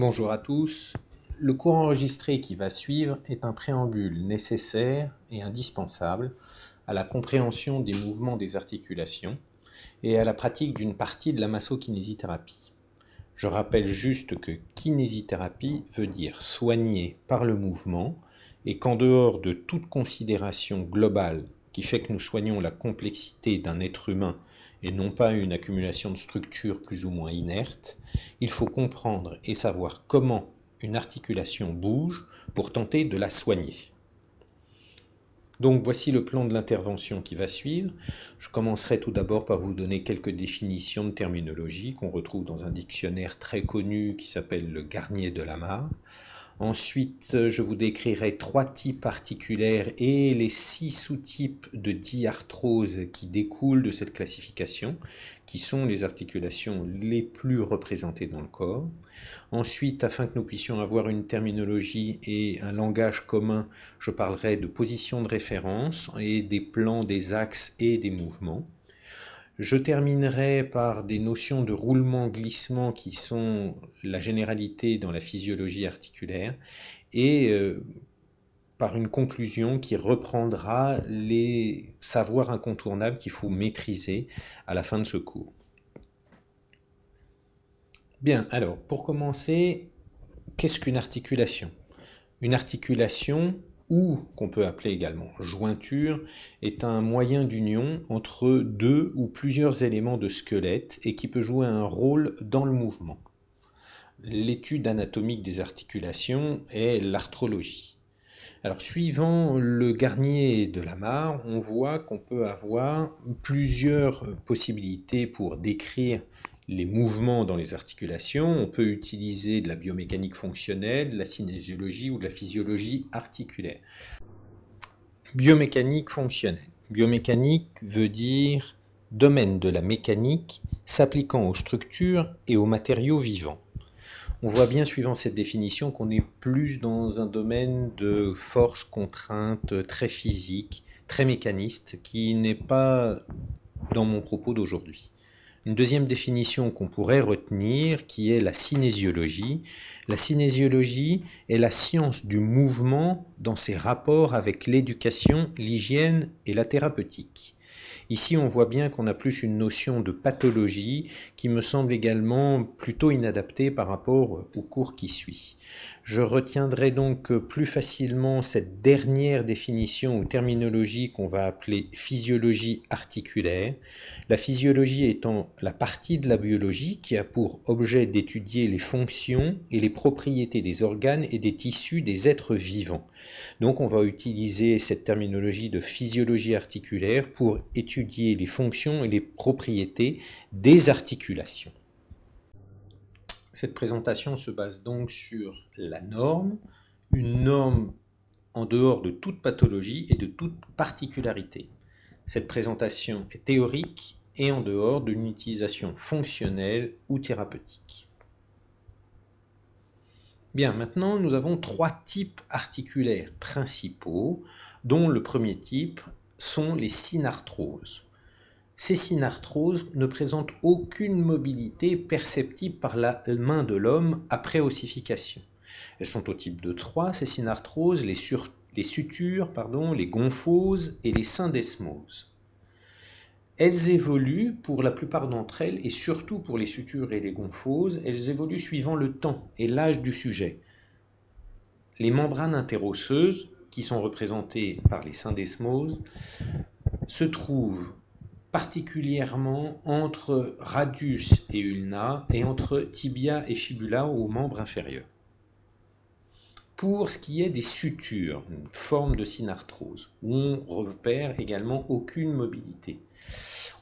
Bonjour à tous. Le cours enregistré qui va suivre est un préambule nécessaire et indispensable à la compréhension des mouvements des articulations et à la pratique d'une partie de la massokinésithérapie. Je rappelle juste que kinésithérapie veut dire soigner par le mouvement et qu'en dehors de toute considération globale qui fait que nous soignons la complexité d'un être humain et non pas une accumulation de structures plus ou moins inertes, il faut comprendre et savoir comment une articulation bouge pour tenter de la soigner. Donc voici le plan de l'intervention qui va suivre. Je commencerai tout d'abord par vous donner quelques définitions de terminologie qu'on retrouve dans un dictionnaire très connu qui s'appelle le Garnier de la Mare. Ensuite, je vous décrirai trois types articulaires et les six sous-types de diarthrose qui découlent de cette classification, qui sont les articulations les plus représentées dans le corps. Ensuite, afin que nous puissions avoir une terminologie et un langage commun, je parlerai de position de référence et des plans, des axes et des mouvements. Je terminerai par des notions de roulement-glissement qui sont la généralité dans la physiologie articulaire et euh, par une conclusion qui reprendra les savoirs incontournables qu'il faut maîtriser à la fin de ce cours. Bien, alors pour commencer, qu'est-ce qu'une articulation? Une articulation, ou qu'on peut appeler également jointure, est un moyen d'union entre deux ou plusieurs éléments de squelette et qui peut jouer un rôle dans le mouvement. L'étude anatomique des articulations est l'arthrologie. Alors, suivant le Garnier de la Mare, on voit qu'on peut avoir plusieurs possibilités pour décrire les mouvements dans les articulations. On peut utiliser de la biomécanique fonctionnelle, de la cinésiologie ou de la physiologie articulaire. Biomécanique fonctionnelle. Biomécanique veut dire domaine de la mécanique s'appliquant aux structures et aux matériaux vivants. On voit bien, suivant cette définition, qu'on est plus dans un domaine de force, contrainte, très physique, très mécaniste, qui n'est pas dans mon propos d'aujourd'hui. Une deuxième définition qu'on pourrait retenir, qui est la cinésiologie. La cinésiologie est la science du mouvement dans ses rapports avec l'éducation, l'hygiène et la thérapeutique. Ici, on voit bien qu'on a plus une notion de pathologie qui me semble également plutôt inadaptée par rapport au cours qui suit. Je retiendrai donc plus facilement cette dernière définition ou terminologie qu'on va appeler physiologie articulaire. La physiologie étant la partie de la biologie qui a pour objet d'étudier les fonctions et les propriétés des organes et des tissus des êtres vivants. Donc on va utiliser cette terminologie de physiologie articulaire pour étudier les fonctions et les propriétés des articulations. Cette présentation se base donc sur la norme, une norme en dehors de toute pathologie et de toute particularité. Cette présentation est théorique et en dehors d'une utilisation fonctionnelle ou thérapeutique. Bien, maintenant nous avons trois types articulaires principaux, dont le premier type sont les synarthroses. Ces synarthroses ne présentent aucune mobilité perceptible par la main de l'homme après ossification. Elles sont au type de 3, ces synarthroses, les, les sutures, les gonphoses et les syndesmoses. Elles évoluent pour la plupart d'entre elles, et surtout pour les sutures et les gonphoses, elles évoluent suivant le temps et l'âge du sujet. Les membranes interosseuses, qui sont représentées par les syndesmoses, se trouvent particulièrement entre radius et ulna et entre tibia et fibula aux membres inférieurs. Pour ce qui est des sutures, une forme de synarthrose, où on repère également aucune mobilité.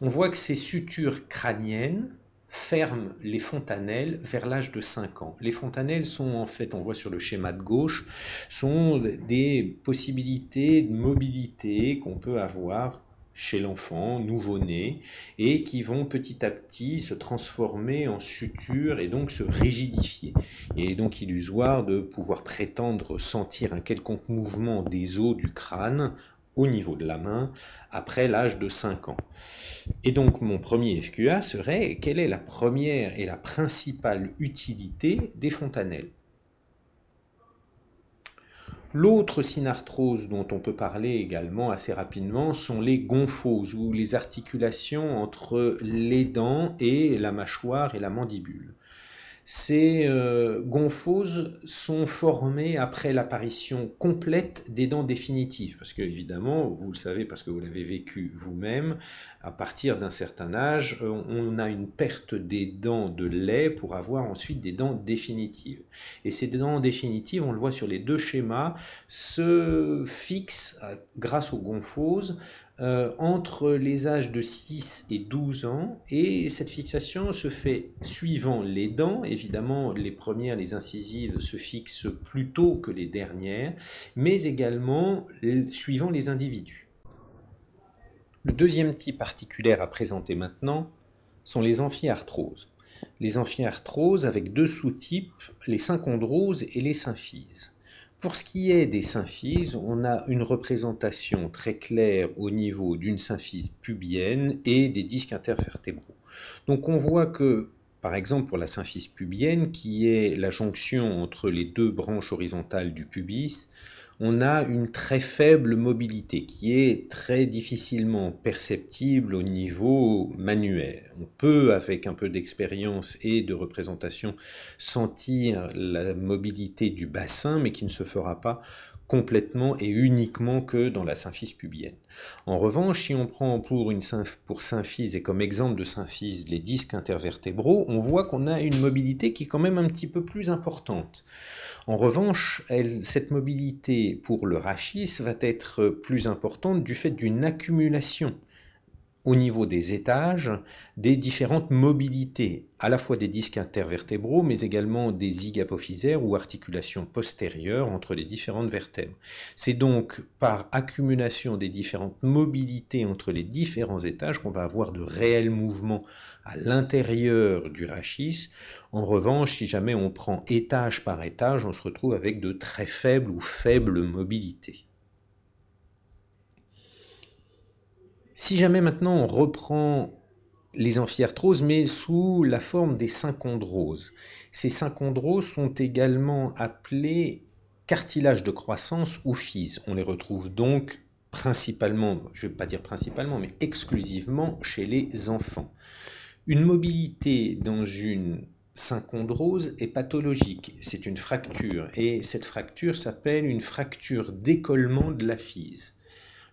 On voit que ces sutures crâniennes ferment les fontanelles vers l'âge de 5 ans. Les fontanelles sont en fait, on voit sur le schéma de gauche, sont des possibilités de mobilité qu'on peut avoir chez l'enfant, nouveau-né, et qui vont petit à petit se transformer en suture et donc se rigidifier. Est donc illusoire de pouvoir prétendre sentir un quelconque mouvement des os du crâne au niveau de la main après l'âge de 5 ans. Et donc mon premier FQA serait quelle est la première et la principale utilité des fontanelles? L'autre synarthrose dont on peut parler également assez rapidement sont les gonphoses ou les articulations entre les dents et la mâchoire et la mandibule. Ces euh, gonphoses sont formées après l'apparition complète des dents définitives, parce que évidemment, vous le savez parce que vous l'avez vécu vous-même, à partir d'un certain âge, euh, on a une perte des dents de lait pour avoir ensuite des dents définitives. Et ces dents définitives, on le voit sur les deux schémas, se fixent euh, grâce aux gonphoses euh, entre les âges de 6 et 12 ans et cette fixation se fait suivant les dents. Évidemment, les premières, les incisives, se fixent plus tôt que les dernières, mais également suivant les individus. Le deuxième type articulaire à présenter maintenant sont les amphiarthroses. Les amphiarthroses avec deux sous-types, les synchondroses et les symphyses. Pour ce qui est des symphyses, on a une représentation très claire au niveau d'une symphyse pubienne et des disques intervertébraux. Donc on voit que, par exemple pour la symphyse pubienne, qui est la jonction entre les deux branches horizontales du pubis, on a une très faible mobilité qui est très difficilement perceptible au niveau manuel. On peut, avec un peu d'expérience et de représentation, sentir la mobilité du bassin, mais qui ne se fera pas complètement et uniquement que dans la symphyse pubienne. En revanche, si on prend pour, symphyse et comme exemple de symphyse les disques intervertébraux, on voit qu'on a une mobilité qui est quand même un petit peu plus importante. En revanche, cette mobilité pour le rachis va être plus importante du fait d'une accumulation au niveau des étages des différentes mobilités, à la fois des disques intervertébraux, mais également des zygapophysaires ou articulations postérieures entre les différentes vertèbres. C'est donc par accumulation des différentes mobilités entre les différents étages qu'on va avoir de réels mouvements à l'intérieur du rachis. En revanche, si jamais on prend étage par étage, on se retrouve avec de très faibles ou faibles mobilités. Si jamais maintenant on reprend les amphiarthroses, mais sous la forme des synchondroses. Ces synchondroses sont également appelés cartilages de croissance ou physes. On les retrouve donc principalement, je ne vais pas dire principalement, mais exclusivement chez les enfants. Une mobilité dans une synchondrose est pathologique, c'est une fracture, et cette fracture s'appelle une fracture d'écollement de la physe.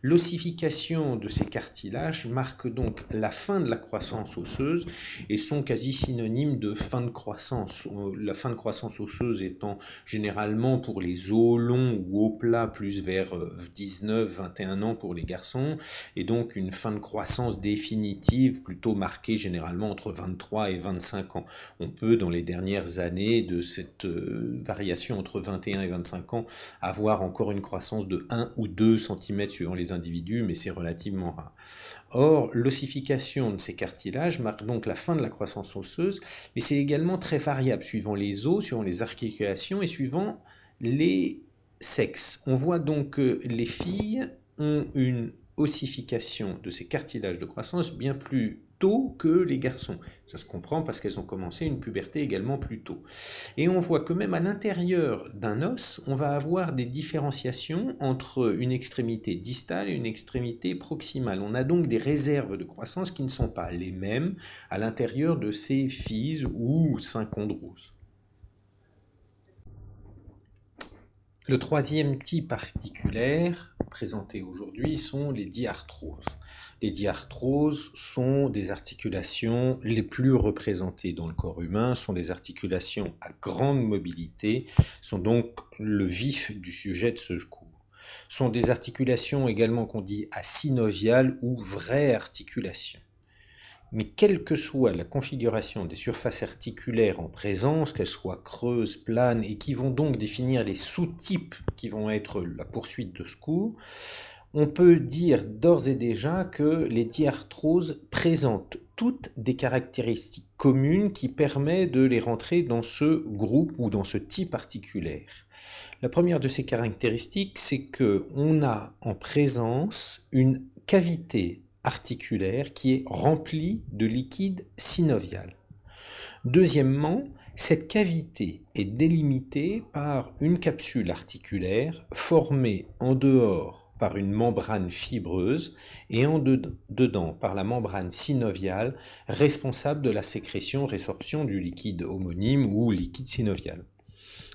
L'ossification de ces cartilages marque donc la fin de la croissance osseuse et sont quasi synonymes de fin de croissance. La fin de croissance osseuse étant généralement pour les os longs ou os plats plus vers 19-21 ans pour les garçons et donc une fin de croissance définitive plutôt marquée généralement entre 23 et 25 ans. On peut dans les dernières années de cette euh, variation entre 21 et 25 ans avoir encore une croissance de 1 ou 2 cm suivant les individus, mais c'est relativement rare. Or, l'ossification de ces cartilages marque donc la fin de la croissance osseuse, mais c'est également très variable suivant les os, suivant les articulations et suivant les sexes. On voit donc que les filles ont une ossification de ces cartilages de croissance bien plus que les garçons. Ça se comprend parce qu'elles ont commencé une puberté également plus tôt. Et on voit que même à l'intérieur d'un os, on va avoir des différenciations entre une extrémité distale et une extrémité proximale. On a donc des réserves de croissance qui ne sont pas les mêmes à l'intérieur de ces physes ou synchondroses. Le troisième type articulaire aujourd'hui sont les diarthroses. Les diarthroses sont des articulations les plus représentées dans le corps humain, sont des articulations à grande mobilité, sont donc le vif du sujet de ce cours. Sont des articulations également qu'on dit asynoviales ou vraies articulations. Mais quelle que soit la configuration des surfaces articulaires en présence, qu'elles soient creuses, planes, et qui vont donc définir les sous-types qui vont être la poursuite de ce cours, on peut dire d'ores et déjà que les diarthroses présentent toutes des caractéristiques communes qui permettent de les rentrer dans ce groupe ou dans ce type articulaire. La première de ces caractéristiques, c'est que on a en présence une cavité articulaire qui est remplie de liquide synovial. Deuxièmement, cette cavité est délimitée par une capsule articulaire formée en dehors par une membrane fibreuse et en dedans par la membrane synoviale responsable de la sécrétion-résorption du liquide homonyme ou liquide synovial.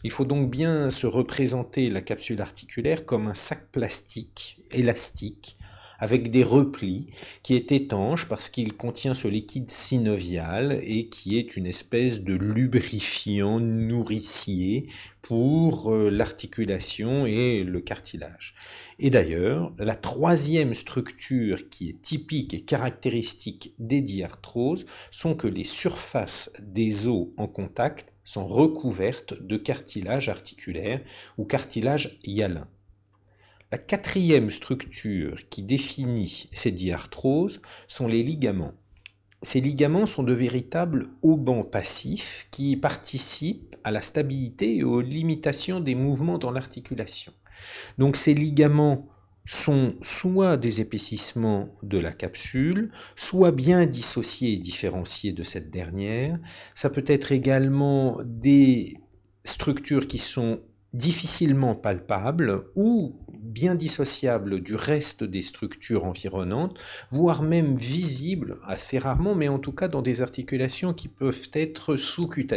Il faut donc bien se représenter la capsule articulaire comme un sac plastique élastique avec des replis, qui est étanche parce qu'il contient ce liquide synovial et qui est une espèce de lubrifiant nourricier pour euh, l'articulation et le cartilage. Et d'ailleurs, la troisième structure qui est typique et caractéristique des diarthroses sont que les surfaces des os en contact sont recouvertes de cartilage articulaire ou cartilage hyalin. La quatrième structure qui définit ces diarthroses sont les ligaments. Ces ligaments sont de véritables haubans passifs qui participent à la stabilité et aux limitations des mouvements dans l'articulation. Donc ces ligaments sont soit des épaississements de la capsule, soit bien dissociés et différenciés de cette dernière. Ça peut être également des structures qui sont difficilement palpable ou bien dissociable du reste des structures environnantes, voire même visible assez rarement, mais en tout cas dans des articulations qui peuvent être sous-cutanées